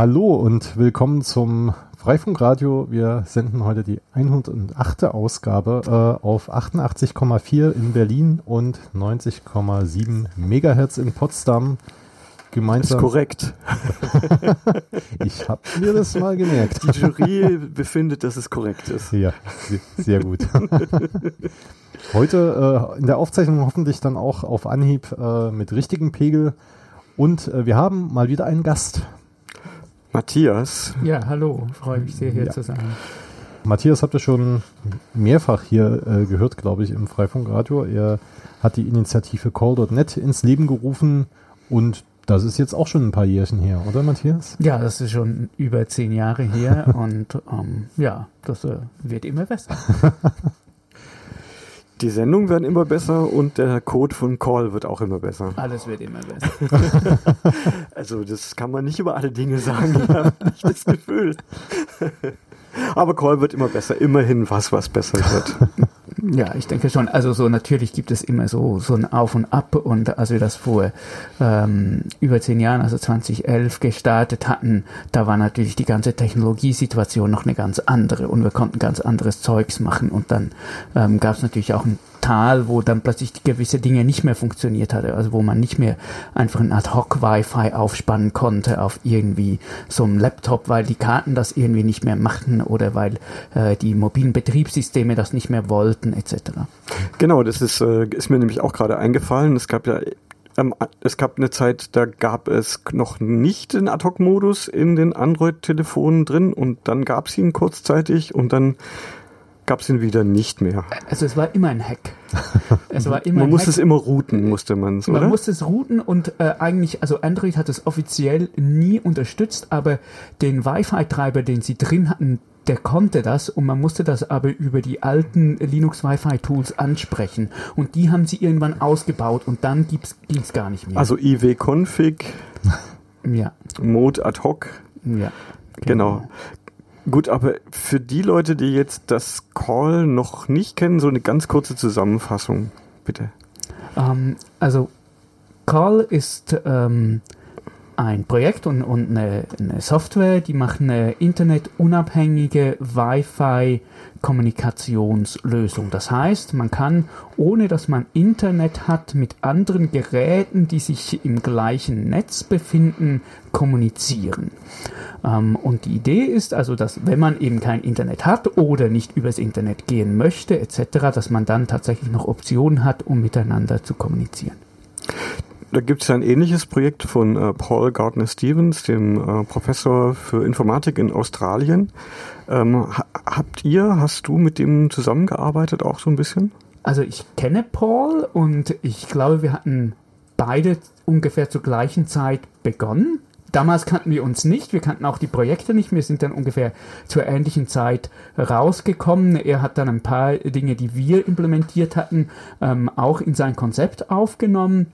Hallo und willkommen zum Freifunkradio. Wir senden heute die 108. Ausgabe äh, auf 88,4 in Berlin und 90,7 Megahertz in Potsdam. Gemeinsam. Ist korrekt. ich habe mir das mal gemerkt. Die Jury befindet, dass es korrekt ist. Ja, sehr gut. Heute äh, in der Aufzeichnung hoffentlich dann auch auf Anhieb äh, mit richtigem Pegel. Und äh, wir haben mal wieder einen Gast. Matthias. Ja, hallo, freue mich sehr hier ja. zu sein. Matthias habt ihr schon mehrfach hier äh, gehört, glaube ich, im Freifunkradio. Er hat die Initiative Call.net ins Leben gerufen und das ist jetzt auch schon ein paar Jährchen her, oder Matthias? Ja, das ist schon über zehn Jahre her und ähm, ja, das äh, wird immer besser. Die Sendungen werden immer besser und der Code von Call wird auch immer besser. Alles wird immer besser. also das kann man nicht über alle Dinge sagen, ich habe nicht das Gefühl. Aber Call wird immer besser, immerhin was, was besser wird. Ja, ich denke schon. Also so natürlich gibt es immer so so ein Auf und Ab. Und als wir das vor ähm, über zehn Jahren, also 2011 gestartet hatten, da war natürlich die ganze Technologiesituation noch eine ganz andere. Und wir konnten ganz anderes Zeugs machen. Und dann ähm, gab es natürlich auch ein Tal, wo dann plötzlich gewisse Dinge nicht mehr funktioniert hatte, also wo man nicht mehr einfach ein Ad-Hoc-Wi-Fi aufspannen konnte auf irgendwie so einem Laptop, weil die Karten das irgendwie nicht mehr machten oder weil äh, die mobilen Betriebssysteme das nicht mehr wollten etc. Genau, das ist, äh, ist mir nämlich auch gerade eingefallen. Es gab ja ähm, es gab eine Zeit, da gab es noch nicht den Ad-Hoc-Modus in den Android-Telefonen drin und dann gab es ihn kurzzeitig und dann gab es ihn wieder nicht mehr. Also es war immer ein Hack. Es war immer man musste es immer routen, musste man es, Man musste es routen und äh, eigentlich, also Android hat es offiziell nie unterstützt, aber den Wi-Fi-Treiber, den sie drin hatten, der konnte das und man musste das aber über die alten Linux Wi-Fi Tools ansprechen und die haben sie irgendwann ausgebaut und dann ging es gar nicht mehr. Also iw-config, ja. Mode ad hoc. Ja. Genau. genau. Gut, aber für die Leute, die jetzt das Call noch nicht kennen, so eine ganz kurze Zusammenfassung, bitte. Ähm, also Call ist ähm, ein Projekt und, und eine, eine, Software, die macht eine internetunabhängige Wi-Fi-Kommunikationslösung. Das heißt, man kann, ohne dass man Internet hat, mit anderen Geräten, die sich im gleichen Netz befinden, kommunizieren. Ähm, und die Idee ist also, dass wenn man eben kein Internet hat oder nicht übers Internet gehen möchte, etc., dass man dann tatsächlich noch Optionen hat, um miteinander zu kommunizieren. Da gibt es ein ähnliches Projekt von äh, Paul Gardner Stevens, dem äh, Professor für Informatik in Australien. Ähm, ha habt ihr, hast du mit dem zusammengearbeitet auch so ein bisschen? Also ich kenne Paul und ich glaube, wir hatten beide ungefähr zur gleichen Zeit begonnen. Damals kannten wir uns nicht, wir kannten auch die Projekte nicht. Wir sind dann ungefähr zur ähnlichen Zeit rausgekommen. Er hat dann ein paar Dinge, die wir implementiert hatten, ähm, auch in sein Konzept aufgenommen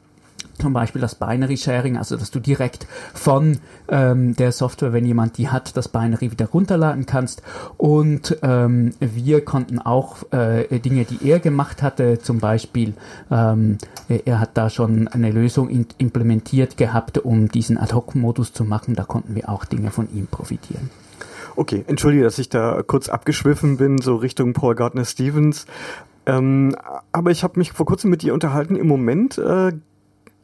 zum Beispiel das Binary Sharing, also dass du direkt von ähm, der Software, wenn jemand die hat, das Binary wieder runterladen kannst. Und ähm, wir konnten auch äh, Dinge, die er gemacht hatte, zum Beispiel, ähm, er hat da schon eine Lösung implementiert gehabt, um diesen Ad-Hoc-Modus zu machen. Da konnten wir auch Dinge von ihm profitieren. Okay, entschuldige, dass ich da kurz abgeschwiffen bin, so Richtung Paul Gardner Stevens. Ähm, aber ich habe mich vor kurzem mit dir unterhalten. Im Moment äh,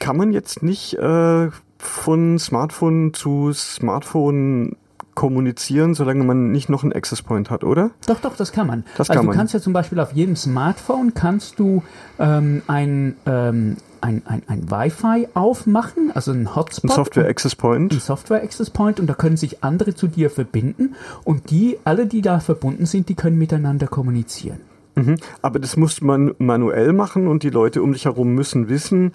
kann man jetzt nicht äh, von Smartphone zu Smartphone kommunizieren, solange man nicht noch einen Access Point hat, oder? Doch, doch, das kann man. Das also kann du kannst ja zum Beispiel auf jedem Smartphone kannst du ähm, ein, ähm, ein, ein, ein Wi-Fi aufmachen, also ein Hotspot. Ein Software Access Point. Ein Software Access Point und da können sich andere zu dir verbinden und die, alle, die da verbunden sind, die können miteinander kommunizieren. Mhm. Aber das muss man manuell machen und die Leute um dich herum müssen wissen,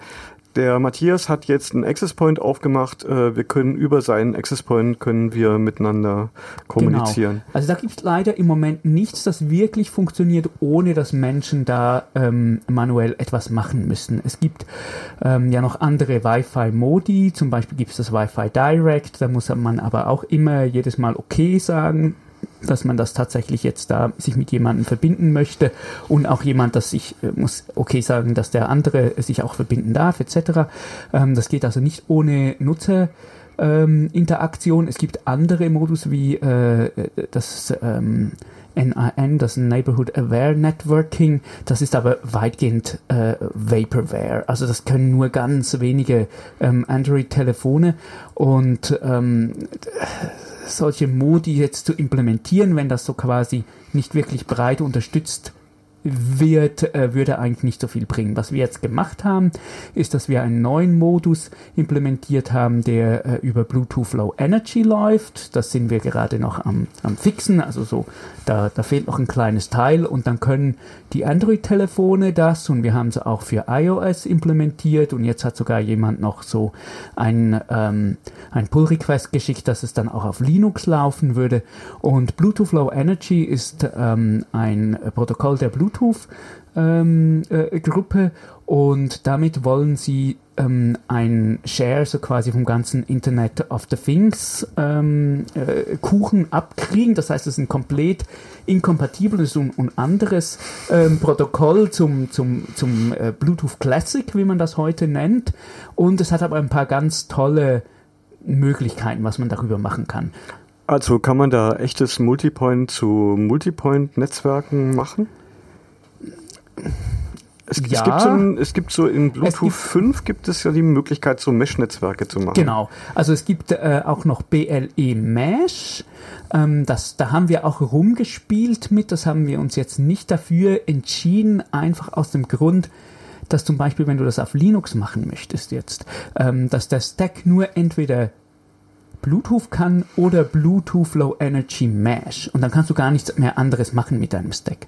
der Matthias hat jetzt einen Access Point aufgemacht. Äh, wir können über seinen Access Point können wir miteinander kommunizieren. Genau. Also da gibt es leider im Moment nichts, das wirklich funktioniert, ohne dass Menschen da ähm, manuell etwas machen müssen. Es gibt ähm, ja noch andere Wi-Fi-Modi, zum Beispiel gibt es das Wi-Fi Direct, da muss man aber auch immer jedes Mal okay sagen dass man das tatsächlich jetzt da sich mit jemandem verbinden möchte und auch jemand, dass ich äh, muss okay sagen, dass der andere sich auch verbinden darf etc. Ähm, das geht also nicht ohne Nutzer ähm, Interaktion. Es gibt andere Modus wie äh, das ähm, NAN, das Neighborhood Aware Networking. Das ist aber weitgehend äh, Vaporware. Also das können nur ganz wenige ähm, Android-Telefone und ähm, solche Modi jetzt zu implementieren, wenn das so quasi nicht wirklich breit unterstützt wird, äh, würde eigentlich nicht so viel bringen. Was wir jetzt gemacht haben, ist, dass wir einen neuen Modus implementiert haben, der äh, über Bluetooth Low Energy läuft. Das sind wir gerade noch am, am Fixen, also so, da, da fehlt noch ein kleines Teil und dann können die Android-Telefone das und wir haben sie auch für iOS implementiert und jetzt hat sogar jemand noch so ein, ähm, ein Pull-Request geschickt, dass es dann auch auf Linux laufen würde. Und Bluetooth Low Energy ist ähm, ein Protokoll der Bluetooth Bluetooth-Gruppe ähm, äh, und damit wollen sie ähm, ein Share so quasi vom ganzen Internet of the Things ähm, äh, Kuchen abkriegen. Das heißt, es ist ein komplett inkompatibles und, und anderes ähm, Protokoll zum, zum, zum äh, Bluetooth Classic, wie man das heute nennt. Und es hat aber ein paar ganz tolle Möglichkeiten, was man darüber machen kann. Also kann man da echtes Multipoint zu Multipoint-Netzwerken machen? Es, ja. es, gibt so ein, es gibt so in Bluetooth gibt, 5 gibt es ja die Möglichkeit, so Mesh-Netzwerke zu machen. Genau. Also es gibt äh, auch noch BLE Mesh. Ähm, das, da haben wir auch rumgespielt mit. Das haben wir uns jetzt nicht dafür entschieden, einfach aus dem Grund, dass zum Beispiel, wenn du das auf Linux machen möchtest jetzt, ähm, dass der Stack nur entweder Bluetooth kann oder Bluetooth Low Energy Mesh. Und dann kannst du gar nichts mehr anderes machen mit deinem Stack.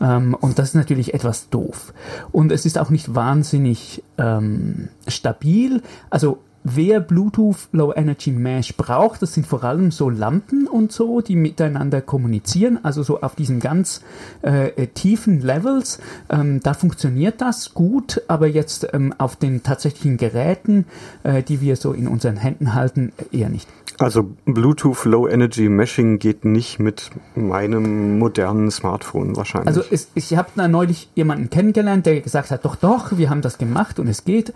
Ähm, und das ist natürlich etwas doof. Und es ist auch nicht wahnsinnig ähm, stabil. Also wer Bluetooth Low Energy Mesh braucht, das sind vor allem so Lampen und so, die miteinander kommunizieren, also so auf diesen ganz äh, äh, tiefen Levels. Ähm, da funktioniert das gut, aber jetzt ähm, auf den tatsächlichen Geräten, äh, die wir so in unseren Händen halten, eher nicht. Also Bluetooth Low Energy Meshing geht nicht mit meinem modernen Smartphone wahrscheinlich. Also es, ich habe da neulich jemanden kennengelernt, der gesagt hat, doch, doch, wir haben das gemacht und es geht.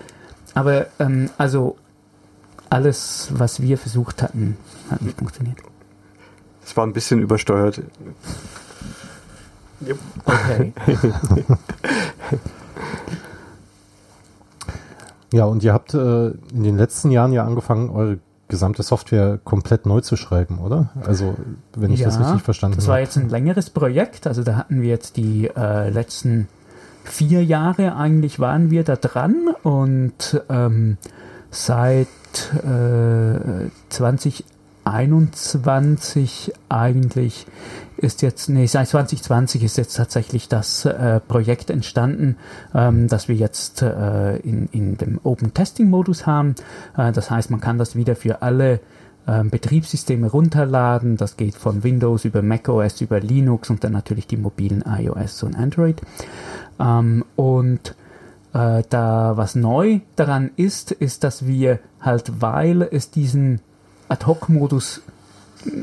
Aber ähm, also alles, was wir versucht hatten, hat nicht funktioniert. Es war ein bisschen übersteuert. Okay. ja, und ihr habt äh, in den letzten Jahren ja angefangen, eure gesamte Software komplett neu zu schreiben, oder? Also, wenn ich ja, das richtig verstanden habe. Das war jetzt ein längeres Projekt. Also, da hatten wir jetzt die äh, letzten vier Jahre eigentlich waren wir da dran und ähm, seit äh, 2021 eigentlich ist jetzt, nee, seit 2020 ist jetzt tatsächlich das äh, Projekt entstanden, ähm, dass wir jetzt äh, in, in dem Open Testing Modus haben. Äh, das heißt, man kann das wieder für alle ähm, Betriebssysteme runterladen. Das geht von Windows über macOS, über Linux und dann natürlich die mobilen iOS und Android. Ähm, und äh, da was neu daran ist, ist, dass wir halt, weil es diesen Ad-Hoc-Modus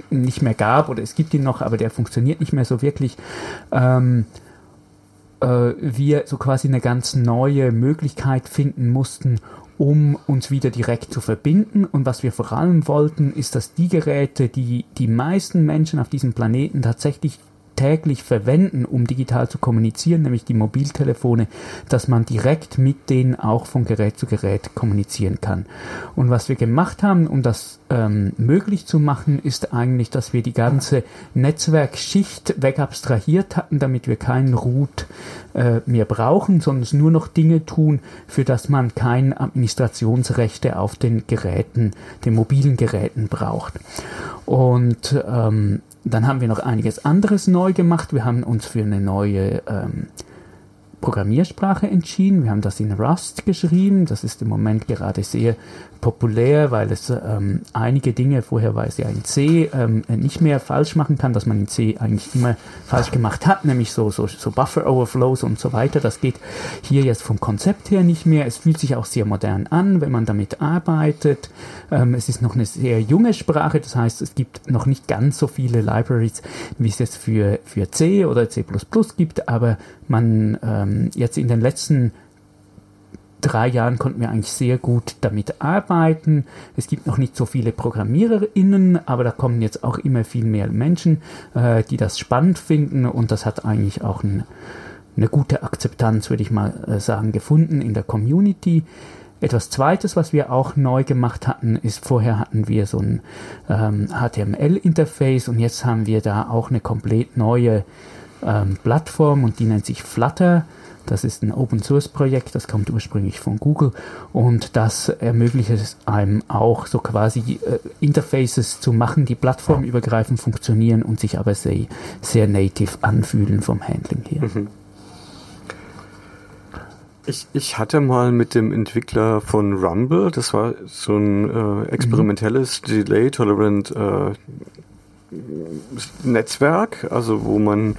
nicht mehr gab, oder es gibt ihn noch, aber der funktioniert nicht mehr so wirklich, ähm, äh, wir so quasi eine ganz neue Möglichkeit finden mussten, um uns wieder direkt zu verbinden. Und was wir vor allem wollten, ist, dass die Geräte, die die meisten Menschen auf diesem Planeten tatsächlich täglich verwenden, um digital zu kommunizieren, nämlich die Mobiltelefone, dass man direkt mit denen auch von Gerät zu Gerät kommunizieren kann. Und was wir gemacht haben, um das ähm, möglich zu machen, ist eigentlich, dass wir die ganze Netzwerkschicht wegabstrahiert hatten, damit wir keinen Root äh, mehr brauchen, sondern nur noch Dinge tun, für das man keine Administrationsrechte auf den Geräten, den mobilen Geräten braucht. Und ähm, dann haben wir noch einiges anderes neu gemacht. Wir haben uns für eine neue ähm, Programmiersprache entschieden. Wir haben das in Rust geschrieben. Das ist im Moment gerade sehr populär, weil es ähm, einige Dinge, vorher war es ja in C, ähm, nicht mehr falsch machen kann, dass man in C eigentlich immer falsch gemacht hat, nämlich so, so, so Buffer Overflows und so weiter. Das geht hier jetzt vom Konzept her nicht mehr. Es fühlt sich auch sehr modern an, wenn man damit arbeitet. Ähm, es ist noch eine sehr junge Sprache, das heißt, es gibt noch nicht ganz so viele Libraries, wie es jetzt für, für C oder C++ gibt, aber man ähm, jetzt in den letzten drei Jahren konnten wir eigentlich sehr gut damit arbeiten. Es gibt noch nicht so viele ProgrammiererInnen, aber da kommen jetzt auch immer viel mehr Menschen, äh, die das spannend finden und das hat eigentlich auch ein, eine gute Akzeptanz, würde ich mal äh, sagen, gefunden in der Community. Etwas Zweites, was wir auch neu gemacht hatten, ist, vorher hatten wir so ein ähm, HTML-Interface und jetzt haben wir da auch eine komplett neue ähm, Plattform und die nennt sich Flutter. Das ist ein Open Source Projekt, das kommt ursprünglich von Google und das ermöglicht es einem auch so quasi äh, Interfaces zu machen, die plattformübergreifend funktionieren und sich aber sehr, sehr native anfühlen vom Handling her. Mhm. Ich, ich hatte mal mit dem Entwickler von Rumble, das war so ein äh, experimentelles mhm. Delay Tolerant äh, Netzwerk, also wo man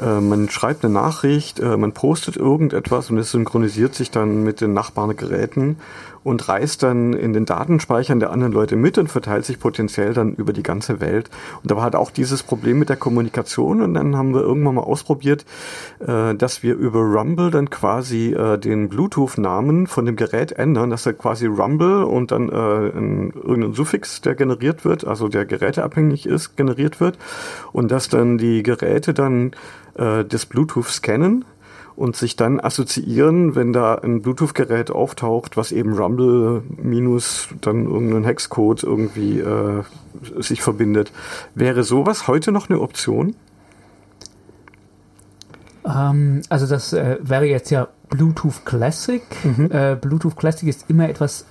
äh, man schreibt eine Nachricht, äh, man postet irgendetwas und es synchronisiert sich dann mit den Nachbargeräten und reist dann in den Datenspeichern der anderen Leute mit und verteilt sich potenziell dann über die ganze Welt. Und da war halt auch dieses Problem mit der Kommunikation und dann haben wir irgendwann mal ausprobiert, äh, dass wir über Rumble dann quasi den Bluetooth-Namen von dem Gerät ändern, dass er quasi Rumble und dann äh, ein, irgendein Suffix, der generiert wird, also der geräteabhängig ist, generiert wird und dass dann die Geräte dann äh, das Bluetooth scannen und sich dann assoziieren, wenn da ein Bluetooth-Gerät auftaucht, was eben Rumble minus dann irgendein Hexcode irgendwie äh, sich verbindet. Wäre sowas heute noch eine Option? Ähm, also das äh, wäre jetzt ja Bluetooth Classic. Mhm. Äh, Bluetooth Classic ist immer etwas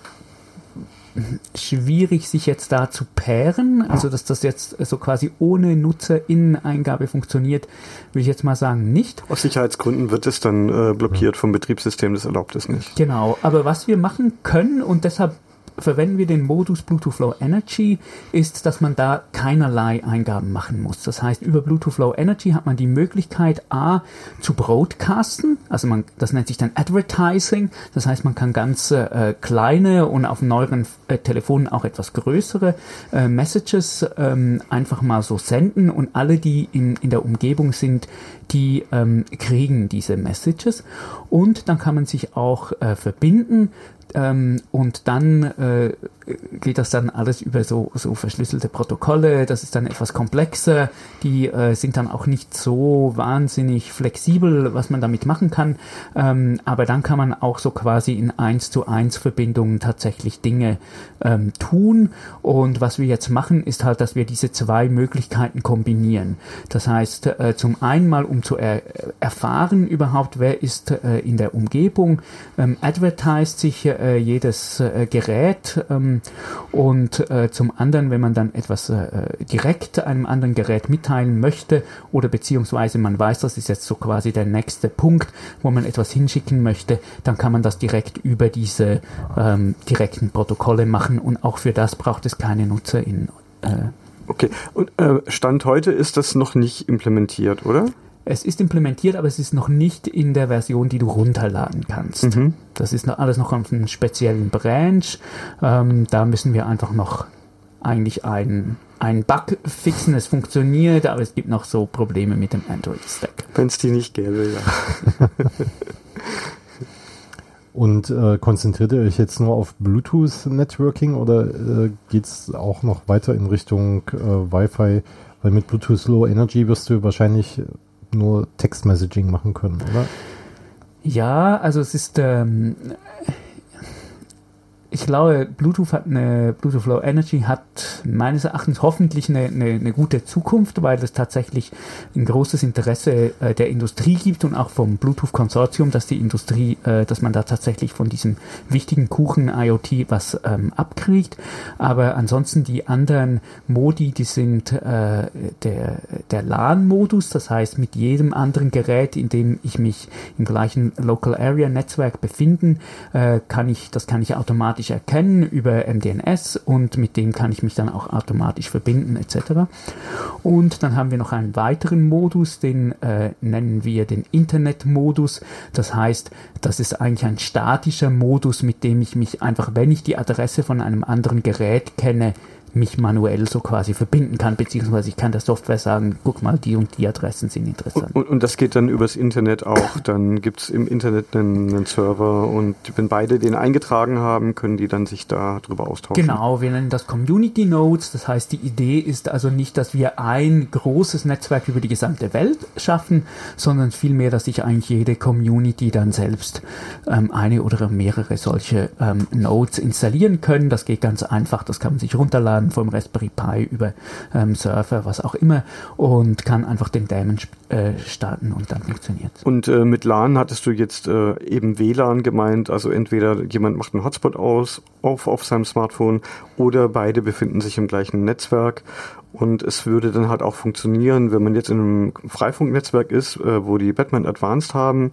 schwierig, sich jetzt da zu pairen. Also, dass das jetzt so quasi ohne Nutzerinneneingabe funktioniert, würde ich jetzt mal sagen, nicht. Aus Sicherheitsgründen wird es dann äh, blockiert vom Betriebssystem, das erlaubt es nicht. Genau, aber was wir machen können und deshalb verwenden wir den Modus Bluetooth Low Energy, ist, dass man da keinerlei Eingaben machen muss. Das heißt, über Bluetooth Low Energy hat man die Möglichkeit, A, zu broadcasten, also man, das nennt sich dann Advertising, das heißt, man kann ganz äh, kleine und auf neueren äh, Telefonen auch etwas größere äh, Messages ähm, einfach mal so senden. Und alle, die in, in der Umgebung sind, die ähm, kriegen diese Messages. Und dann kann man sich auch äh, verbinden ähm, und dann äh, geht das dann alles über so, so verschlüsselte Protokolle. Das ist dann etwas komplexer. Die äh, sind dann auch nicht so wahnsinnig flexibel, was man damit machen kann. Ähm, aber dann kann man auch so quasi in 1 zu 1 Verbindungen tatsächlich Dinge ähm, tun. Und was wir jetzt machen, ist halt, dass wir diese zwei Möglichkeiten kombinieren. Das heißt, äh, zum einen mal, um zu er erfahren überhaupt, wer ist äh, in der Umgebung, ähm, advertised sich äh, jedes äh, Gerät, ähm, und äh, zum anderen, wenn man dann etwas äh, direkt einem anderen Gerät mitteilen möchte oder beziehungsweise man weiß, das ist jetzt so quasi der nächste Punkt, wo man etwas hinschicken möchte, dann kann man das direkt über diese ähm, direkten Protokolle machen und auch für das braucht es keine NutzerInnen. Äh, okay, und äh, Stand heute ist das noch nicht implementiert, oder? Es ist implementiert, aber es ist noch nicht in der Version, die du runterladen kannst. Mhm. Das ist noch alles noch auf einem speziellen Branch. Ähm, da müssen wir einfach noch eigentlich einen, einen Bug fixen. Es funktioniert, aber es gibt noch so Probleme mit dem Android-Stack. Wenn es die nicht gäbe, ja. Und äh, konzentriert ihr euch jetzt nur auf Bluetooth-Networking oder äh, geht es auch noch weiter in Richtung äh, Wi-Fi? Weil mit Bluetooth Low Energy wirst du wahrscheinlich nur Textmessaging machen können, oder? Ja, also es ist ähm, ich glaube, Bluetooth hat eine, Bluetooth Low Energy hat meines Erachtens hoffentlich eine, eine, eine gute Zukunft, weil es tatsächlich ein großes Interesse äh, der Industrie gibt und auch vom Bluetooth-Konsortium, dass die Industrie, äh, dass man da tatsächlich von diesem wichtigen Kuchen IoT was ähm, abkriegt. Aber ansonsten die anderen Modi, die sind äh, der, der LAN-Modus, das heißt mit jedem anderen Gerät, in dem ich mich im gleichen Local Area Netzwerk befinden, äh, kann ich, das kann ich automatisch automatisch erkennen über MDNS und mit dem kann ich mich dann auch automatisch verbinden etc. Und dann haben wir noch einen weiteren Modus, den äh, nennen wir den Internet-Modus. Das heißt, das ist eigentlich ein statischer Modus, mit dem ich mich einfach, wenn ich die Adresse von einem anderen Gerät kenne, mich manuell so quasi verbinden kann, beziehungsweise ich kann der Software sagen, guck mal, die und die Adressen sind interessant. Und, und das geht dann übers Internet auch. Dann gibt es im Internet einen, einen, Server und wenn beide den eingetragen haben, können die dann sich da drüber austauschen. Genau, wir nennen das Community Nodes. Das heißt, die Idee ist also nicht, dass wir ein großes Netzwerk über die gesamte Welt schaffen, sondern vielmehr, dass sich eigentlich jede Community dann selbst ähm, eine oder mehrere solche ähm, Nodes installieren können. Das geht ganz einfach, das kann man sich runterladen runterladen vom Raspberry Pi über ähm, Surfer, was auch immer und kann einfach den Daemon äh, starten und dann funktioniert. Und äh, mit LAN hattest du jetzt äh, eben WLAN gemeint, also entweder jemand macht einen Hotspot aus auf, auf seinem Smartphone oder beide befinden sich im gleichen Netzwerk. Und es würde dann halt auch funktionieren, wenn man jetzt in einem Freifunknetzwerk ist, äh, wo die Batman Advanced haben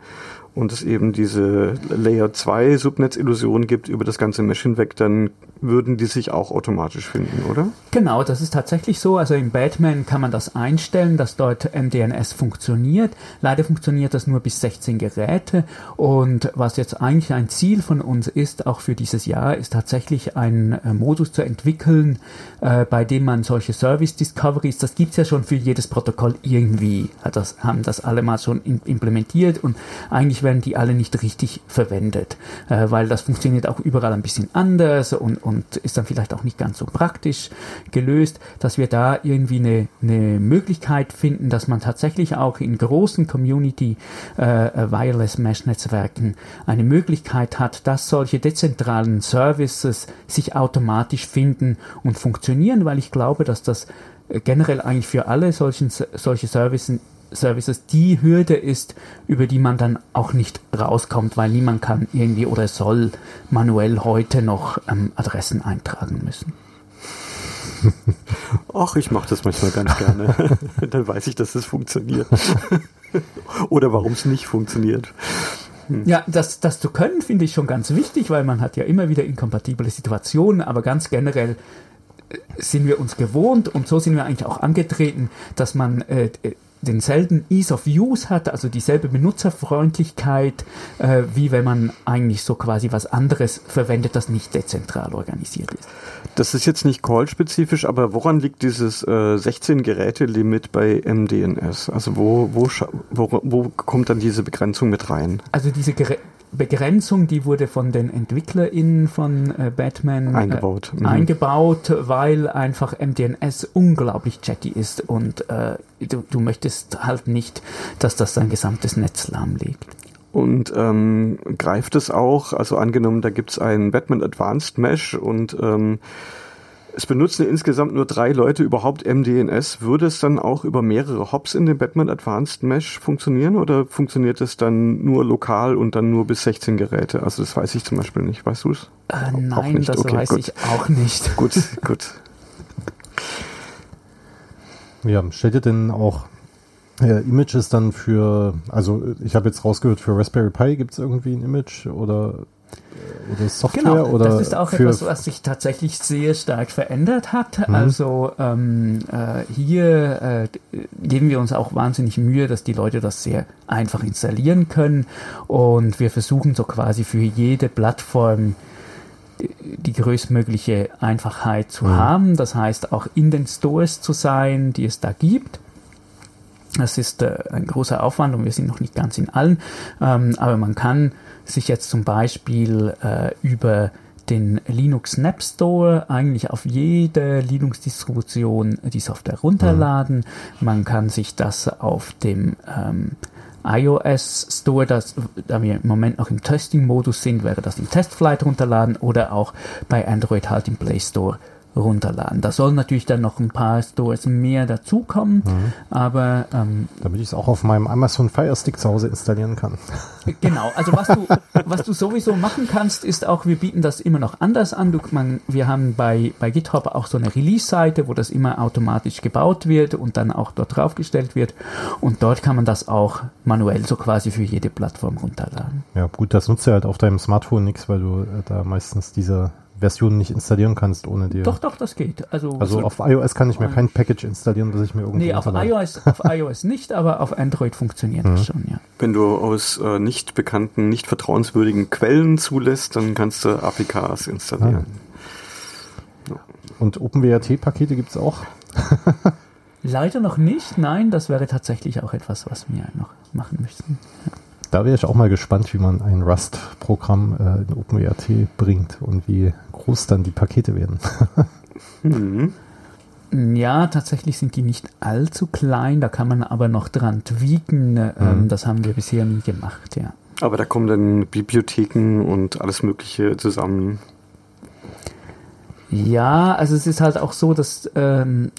und es eben diese Layer 2 Subnetz-Illusion gibt über das ganze Mesh hinweg, dann würden die sich auch automatisch finden, oder? Genau, das ist tatsächlich so. Also im Batman kann man das einstellen, dass dort MDNS funktioniert. Leider funktioniert das nur bis 16 Geräte. Und was jetzt eigentlich ein Ziel von uns ist, auch für dieses Jahr, ist tatsächlich einen äh, Modus zu entwickeln, äh, bei dem man solche Service Discoveries, das gibt's ja schon für jedes Protokoll irgendwie, das, haben das alle mal schon implementiert und eigentlich werden die alle nicht richtig verwendet, äh, weil das funktioniert auch überall ein bisschen anders und, und ist dann vielleicht auch nicht ganz so praktisch gelöst, dass wir da irgendwie eine, eine Möglichkeit finden, dass man tatsächlich auch in großen Community äh, äh, Wireless Mesh Netzwerken eine Möglichkeit hat, dass solche dezentralen Services sich automatisch finden und funktionieren, weil ich glaube, dass das generell eigentlich für alle solchen, solche Services Services die Hürde ist, über die man dann auch nicht rauskommt, weil niemand kann irgendwie oder soll manuell heute noch ähm, Adressen eintragen müssen. Ach, ich mache das manchmal ganz gerne. dann weiß ich, dass es funktioniert. oder warum es nicht funktioniert. Hm. Ja, das, das zu können finde ich schon ganz wichtig, weil man hat ja immer wieder inkompatible Situationen, aber ganz generell äh, sind wir uns gewohnt und so sind wir eigentlich auch angetreten, dass man äh, denselben Ease of Use hat, also dieselbe Benutzerfreundlichkeit, äh, wie wenn man eigentlich so quasi was anderes verwendet, das nicht dezentral organisiert ist. Das ist jetzt nicht call-spezifisch, aber woran liegt dieses äh, 16-Geräte-Limit bei MDNS? Also wo, wo, wo, wo kommt dann diese Begrenzung mit rein? Also diese Geräte Begrenzung, die wurde von den EntwicklerInnen von äh, Batman äh, eingebaut. Äh, mhm. eingebaut, weil einfach MDNS unglaublich chatty ist und äh, du, du möchtest halt nicht, dass das sein gesamtes Netz lahmlegt. Und ähm, greift es auch, also angenommen, da gibt es ein Batman Advanced Mesh und ähm, es benutzen insgesamt nur drei Leute überhaupt MDNS. Würde es dann auch über mehrere Hops in dem Batman Advanced Mesh funktionieren oder funktioniert es dann nur lokal und dann nur bis 16 Geräte? Also das weiß ich zum Beispiel nicht. Weißt du es? Äh, nein, das okay, weiß gut. ich auch nicht. Gut, gut. Ja, stellt ihr denn auch äh, Images dann für, also ich habe jetzt rausgehört, für Raspberry Pi gibt es irgendwie ein Image oder oder Software genau, oder das ist auch etwas, was sich tatsächlich sehr stark verändert hat. Mhm. Also ähm, äh, hier äh, geben wir uns auch wahnsinnig Mühe, dass die Leute das sehr einfach installieren können und wir versuchen so quasi für jede Plattform die größtmögliche Einfachheit zu mhm. haben. Das heißt auch in den Stores zu sein, die es da gibt. Das ist äh, ein großer Aufwand und wir sind noch nicht ganz in allen, ähm, aber man kann sich jetzt zum Beispiel äh, über den Linux Snap Store eigentlich auf jede Linux-Distribution die Software runterladen. Mhm. Man kann sich das auf dem ähm, iOS Store, das, da wir im Moment noch im Testing-Modus sind, wäre das im Testflight runterladen oder auch bei Android halt im Play Store runterladen. Da sollen natürlich dann noch ein paar Stores mehr dazukommen, mhm. aber ähm, damit ich es auch auf meinem Amazon Fire Stick zu Hause installieren kann. Genau, also was du was du sowieso machen kannst, ist auch, wir bieten das immer noch anders an. Du, man, wir haben bei bei GitHub auch so eine Release-Seite, wo das immer automatisch gebaut wird und dann auch dort draufgestellt wird und dort kann man das auch manuell so quasi für jede Plattform runterladen. Ja gut, das nutzt ja halt auf deinem Smartphone nichts, weil du äh, da meistens diese Version nicht installieren kannst ohne dir. Doch, doch, das geht. Also, also auf iOS kann ich mir kein Package installieren, das ich mir irgendwie. Nee, auf iOS, auf iOS nicht, aber auf Android funktioniert mhm. das schon, ja. Wenn du aus äh, nicht bekannten, nicht vertrauenswürdigen Quellen zulässt, dann kannst du APKs installieren. Ah. Und OpenWRT-Pakete gibt es auch? Leider noch nicht. Nein, das wäre tatsächlich auch etwas, was wir noch machen müssten. Ja. Da wäre ich auch mal gespannt, wie man ein Rust-Programm äh, in OpenWRT bringt und wie groß dann die Pakete werden. mhm. Ja, tatsächlich sind die nicht allzu klein, da kann man aber noch dran tweaken. Ähm, mhm. Das haben wir bisher nie gemacht, ja. Aber da kommen dann Bibliotheken und alles Mögliche zusammen. Ja, also es ist halt auch so, dass ähm,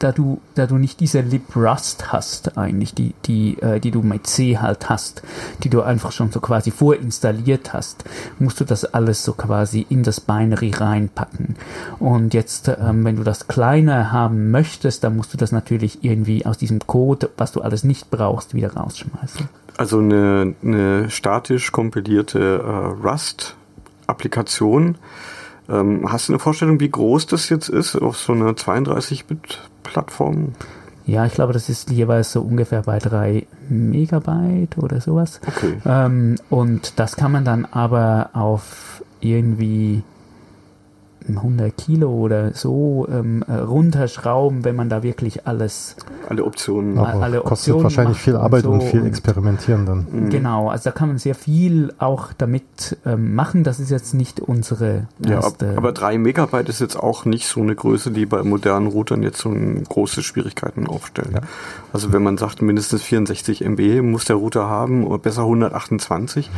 da du, da du nicht diese librust hast, eigentlich, die, die, äh, die du mit C halt hast, die du einfach schon so quasi vorinstalliert hast, musst du das alles so quasi in das Binary reinpacken. Und jetzt, ähm, wenn du das kleiner haben möchtest, dann musst du das natürlich irgendwie aus diesem Code, was du alles nicht brauchst, wieder rausschmeißen. Also eine, eine statisch kompilierte äh, Rust-Applikation, ähm, hast du eine Vorstellung, wie groß das jetzt ist auf so einer 32-Bit-Plattform? Ja, ich glaube, das ist jeweils so ungefähr bei drei Megabyte oder sowas. Okay. Ähm, und das kann man dann aber auf irgendwie 100 Kilo oder so ähm, äh, runterschrauben, wenn man da wirklich alles alle Optionen Aber alle kostet Optionen wahrscheinlich viel Arbeit und, so und, viel experimentieren dann. Mhm. Genau, also da kann man sehr viel auch damit ähm, machen. Das ist jetzt nicht unsere erste. Ja, aber 3 Megabyte ist jetzt auch nicht so eine Größe, die bei modernen Routern jetzt so große Schwierigkeiten aufstellen. Ja. Also wenn man sagt, mindestens 64 MB muss der Router haben oder besser 128,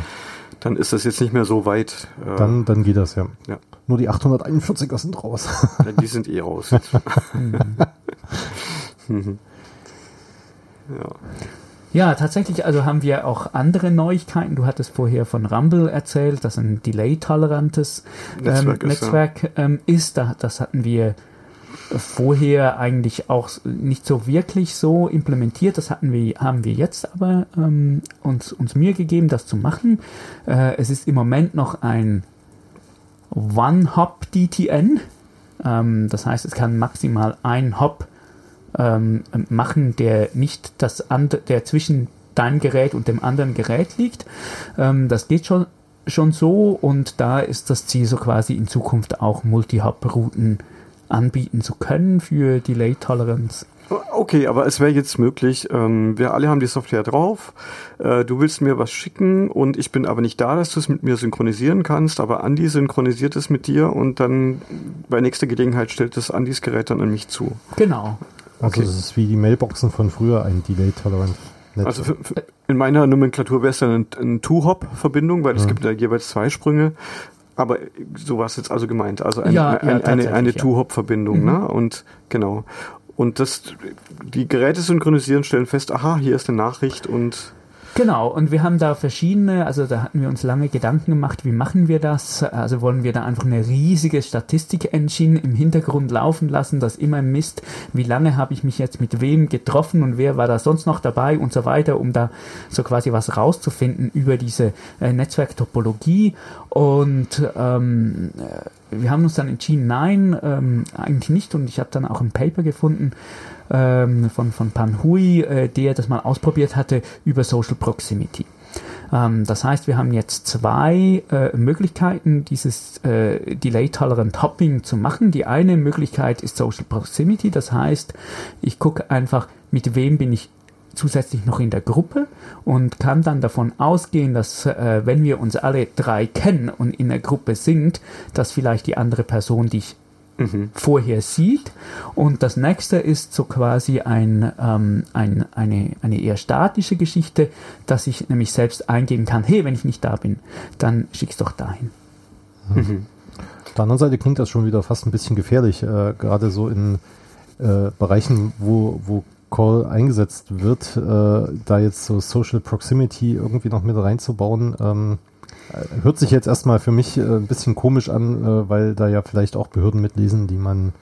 dann ist das jetzt nicht mehr so weit. Äh, dann, dann geht das ja. ja. Nur die 841er sind raus. Ja, die sind eh raus. mhm. ja. Ja, tatsächlich, also haben wir auch andere Neuigkeiten. Du hattest vorher von Rumble erzählt, dass ein Delay-tolerantes ähm, Netzwerk, ist, Netzwerk ähm, ist. Da, das hatten wir vorher eigentlich auch nicht so wirklich so implementiert. Das hatten wir, haben wir jetzt aber ähm, uns, uns Mühe gegeben, das zu machen. Äh, es ist im Moment noch ein One-Hop-DTN. Ähm, das heißt, es kann maximal ein Hop ähm, machen, der nicht das andere, der zwischen deinem Gerät und dem anderen Gerät liegt. Ähm, das geht schon, schon so und da ist das Ziel so quasi in Zukunft auch Multi-Hop-Routen anbieten zu können für Delay Tolerance. Okay, aber es wäre jetzt möglich, ähm, wir alle haben die Software drauf, äh, du willst mir was schicken und ich bin aber nicht da, dass du es mit mir synchronisieren kannst, aber Andi synchronisiert es mit dir und dann bei nächster Gelegenheit stellt das Andis Gerät dann an mich zu. Genau. Also okay. das ist wie die Mailboxen von früher, ein Delay-Tolerant. Also für, für, in meiner Nomenklatur wäre es dann eine, eine Two-Hop-Verbindung, weil es ja. gibt da jeweils zwei Sprünge. Aber so war es jetzt also gemeint. Also ein, ja, ein, ja, eine, eine Two-Hop-Verbindung, mhm. ne? Und genau. Und das, die Geräte synchronisieren, stellen fest, aha, hier ist eine Nachricht und Genau, und wir haben da verschiedene, also da hatten wir uns lange Gedanken gemacht, wie machen wir das? Also wollen wir da einfach eine riesige Statistik-Engine im Hintergrund laufen lassen, das immer misst, wie lange habe ich mich jetzt mit wem getroffen und wer war da sonst noch dabei und so weiter, um da so quasi was rauszufinden über diese äh, Netzwerktopologie. Und ähm, wir haben uns dann entschieden, nein, ähm, eigentlich nicht. Und ich habe dann auch ein Paper gefunden, ähm, von, von Pan Hui, äh, der das mal ausprobiert hatte über Social Proximity. Ähm, das heißt, wir haben jetzt zwei äh, Möglichkeiten, dieses äh, Delay-Tolerant Hopping zu machen. Die eine Möglichkeit ist Social Proximity, das heißt, ich gucke einfach, mit wem bin ich zusätzlich noch in der Gruppe und kann dann davon ausgehen, dass äh, wenn wir uns alle drei kennen und in der Gruppe sind, dass vielleicht die andere Person, die ich mhm. vorher sieht. Und das nächste ist so quasi ein, ähm, ein, eine, eine eher statische Geschichte, dass ich nämlich selbst eingeben kann, hey, wenn ich nicht da bin, dann schick's doch dahin. Mhm. Auf der anderen Seite klingt das schon wieder fast ein bisschen gefährlich, äh, gerade so in äh, Bereichen, wo, wo Call eingesetzt wird, äh, da jetzt so Social Proximity irgendwie noch mit reinzubauen. Ähm, Hört sich jetzt erstmal für mich äh, ein bisschen komisch an, äh, weil da ja vielleicht auch Behörden mitlesen, die man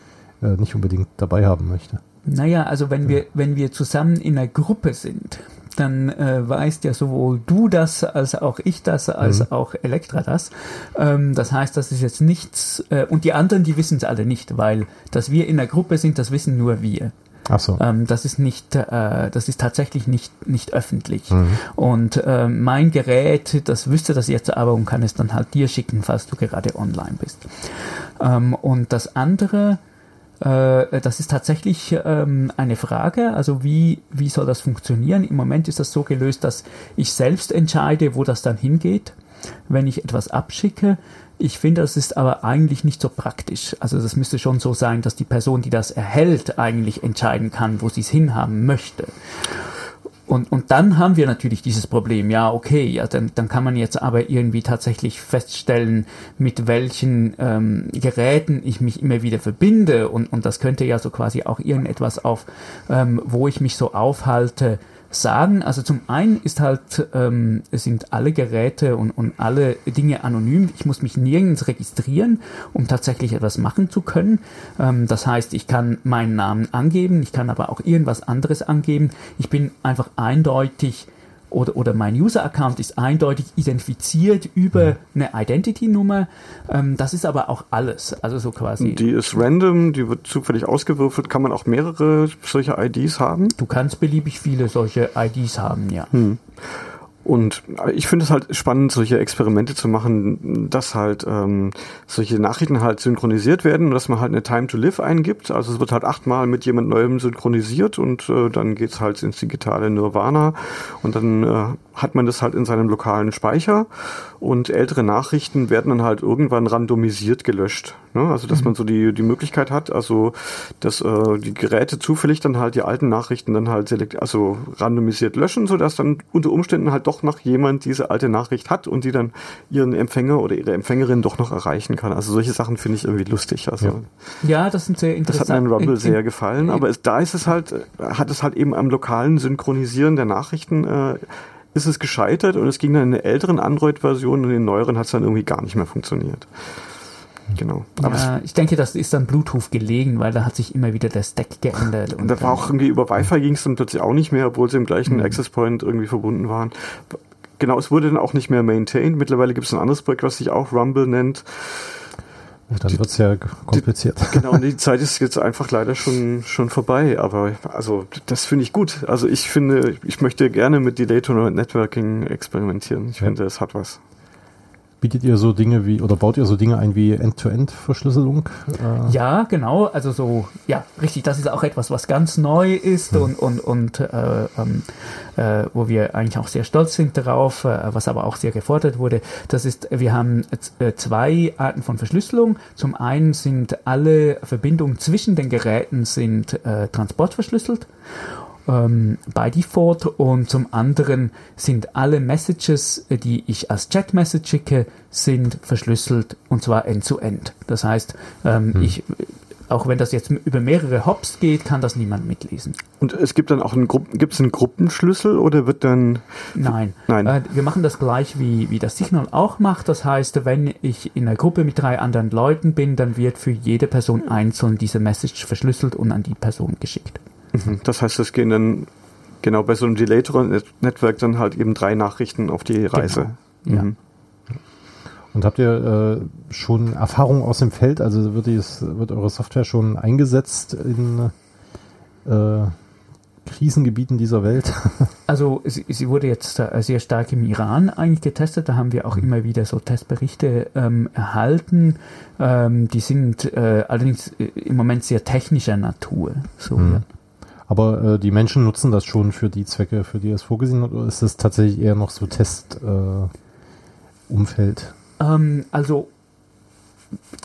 äh, nicht unbedingt dabei haben möchte. Naja, also wenn wir, wenn wir zusammen in einer Gruppe sind, dann äh, weißt ja sowohl du das, als auch ich das, als mhm. auch Elektra das. Ähm, das heißt, das ist jetzt nichts, äh, und die anderen, die wissen es alle nicht, weil dass wir in der Gruppe sind, das wissen nur wir. Ach so. Ähm, das ist nicht, äh, das ist tatsächlich nicht, nicht öffentlich. Und äh, mein Gerät, das wüsste das jetzt aber und kann es dann halt dir schicken, falls du gerade online bist. Ähm, und das andere, äh, das ist tatsächlich ähm, eine Frage, also wie, wie soll das funktionieren? Im Moment ist das so gelöst, dass ich selbst entscheide, wo das dann hingeht, wenn ich etwas abschicke. Ich finde, das ist aber eigentlich nicht so praktisch. Also das müsste schon so sein, dass die Person, die das erhält, eigentlich entscheiden kann, wo sie es hinhaben möchte. Und, und dann haben wir natürlich dieses Problem, ja, okay, ja, dann, dann kann man jetzt aber irgendwie tatsächlich feststellen, mit welchen ähm, Geräten ich mich immer wieder verbinde. Und, und das könnte ja so quasi auch irgendetwas auf, ähm, wo ich mich so aufhalte, sagen. Also zum einen ist halt, ähm, sind alle Geräte und, und alle Dinge anonym. Ich muss mich nirgends registrieren, um tatsächlich etwas machen zu können. Ähm, das heißt, ich kann meinen Namen angeben, ich kann aber auch irgendwas anderes angeben. Ich bin einfach eindeutig oder, oder mein User-Account ist eindeutig identifiziert über eine Identity-Nummer. Ähm, das ist aber auch alles. Also so quasi. Die ist random, die wird zufällig ausgewürfelt. Kann man auch mehrere solche IDs haben? Du kannst beliebig viele solche IDs haben, ja. Hm. Und ich finde es halt spannend, solche Experimente zu machen, dass halt ähm, solche Nachrichten halt synchronisiert werden und dass man halt eine Time to Live eingibt. Also es wird halt achtmal mit jemand Neuem synchronisiert und äh, dann geht's halt ins digitale Nirvana und dann äh, hat man das halt in seinem lokalen Speicher und ältere Nachrichten werden dann halt irgendwann randomisiert gelöscht. Ne? Also dass mhm. man so die, die Möglichkeit hat, also dass äh, die Geräte zufällig dann halt die alten Nachrichten dann halt selekt, also randomisiert löschen, sodass dann unter Umständen halt doch noch jemand diese alte Nachricht hat und die dann ihren Empfänger oder ihre Empfängerin doch noch erreichen kann. Also solche Sachen finde ich irgendwie lustig. Also ja. das sind sehr interessant. Das hat mir in Rumble sehr gefallen, aber es, da ist es halt, hat es halt eben am lokalen Synchronisieren der Nachrichten äh, ist es gescheitert und es ging dann in der älteren Android-Version und in den neueren hat es dann irgendwie gar nicht mehr funktioniert. Genau. Aber ja, ich denke, das ist dann Bluetooth gelegen, weil da hat sich immer wieder der Stack geändert. Und, und da war auch irgendwie über Wi-Fi ging es dann plötzlich auch nicht mehr, obwohl sie im gleichen mhm. Access Point irgendwie verbunden waren. Genau, es wurde dann auch nicht mehr maintained. Mittlerweile gibt es ein anderes Projekt, was sich auch Rumble nennt. Dann wird es ja kompliziert. Die, genau, und die Zeit ist jetzt einfach leider schon, schon vorbei. Aber also das finde ich gut. Also ich finde, ich möchte gerne mit Delay to Networking experimentieren. Ich ja. finde, es hat was. Bietet ihr so Dinge wie oder baut ihr so Dinge ein wie End-to-End-Verschlüsselung? Äh ja, genau. Also so, ja, richtig. Das ist auch etwas, was ganz neu ist hm. und und und äh, ähm, äh, wo wir eigentlich auch sehr stolz sind darauf, äh, was aber auch sehr gefordert wurde. Das ist, wir haben äh, zwei Arten von Verschlüsselung. Zum einen sind alle Verbindungen zwischen den Geräten sind äh, transportverschlüsselt ähm, by Default und zum anderen sind alle Messages, äh, die ich als Chat-Message schicke, sind verschlüsselt und zwar end-to-end. -end. Das heißt, ähm, hm. ich auch wenn das jetzt über mehrere Hops geht, kann das niemand mitlesen. Und es gibt dann auch einen, Gru gibt's einen Gruppenschlüssel oder wird dann. Nein. Nein. Äh, wir machen das gleich wie, wie das Signal auch macht. Das heißt, wenn ich in einer Gruppe mit drei anderen Leuten bin, dann wird für jede Person einzeln diese Message verschlüsselt und an die Person geschickt. Mhm. Das heißt, es gehen dann genau bei so einem Delator-Network dann halt eben drei Nachrichten auf die Reise. Genau. Mhm. Und habt ihr äh, schon Erfahrung aus dem Feld? Also wird, dies, wird eure Software schon eingesetzt in äh, Krisengebieten dieser Welt? Also sie, sie, wurde jetzt äh, sehr stark im Iran eigentlich getestet. Da haben wir auch mhm. immer wieder so Testberichte ähm, erhalten. Ähm, die sind äh, allerdings äh, im Moment sehr technischer Natur. So, mhm. ja. Aber äh, die Menschen nutzen das schon für die Zwecke, für die es vorgesehen hat, oder ist es tatsächlich eher noch so Testumfeld? Äh, ähm, also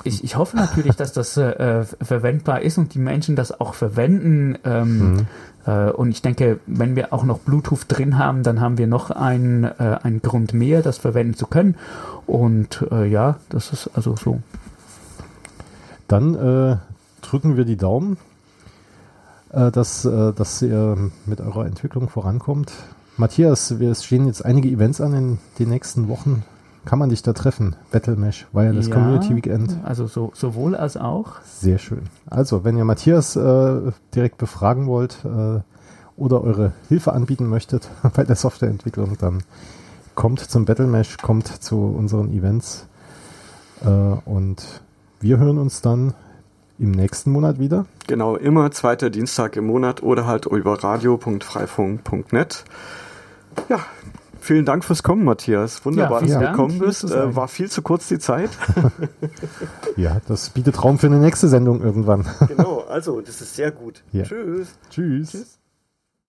ich, ich hoffe natürlich, dass das äh, verwendbar ist und die Menschen das auch verwenden. Ähm, mhm. äh, und ich denke, wenn wir auch noch Bluetooth drin haben, dann haben wir noch einen, äh, einen Grund mehr, das verwenden zu können. Und äh, ja, das ist also so. Dann äh, drücken wir die Daumen, äh, dass, äh, dass ihr mit eurer Entwicklung vorankommt. Matthias, wir stehen jetzt einige Events an in den nächsten Wochen. Kann man dich da treffen? Battlemesh, Wireless ja, Community Weekend. Also so, sowohl als auch. Sehr schön. Also, wenn ihr Matthias äh, direkt befragen wollt äh, oder eure Hilfe anbieten möchtet bei der Softwareentwicklung, dann kommt zum Battlemesh, kommt zu unseren Events äh, und wir hören uns dann im nächsten Monat wieder. Genau, immer zweiter Dienstag im Monat oder halt über radio.freifunk.net. Ja, vielen Dank fürs Kommen, Matthias. Wunderbar, Ja, dass du gekommen bist. Äh, war viel zu kurz die Zeit. Ja, das bietet Raum für eine nächste Sendung irgendwann. genau, also das ist sehr gut. Ja. Tschüss. Tschüss.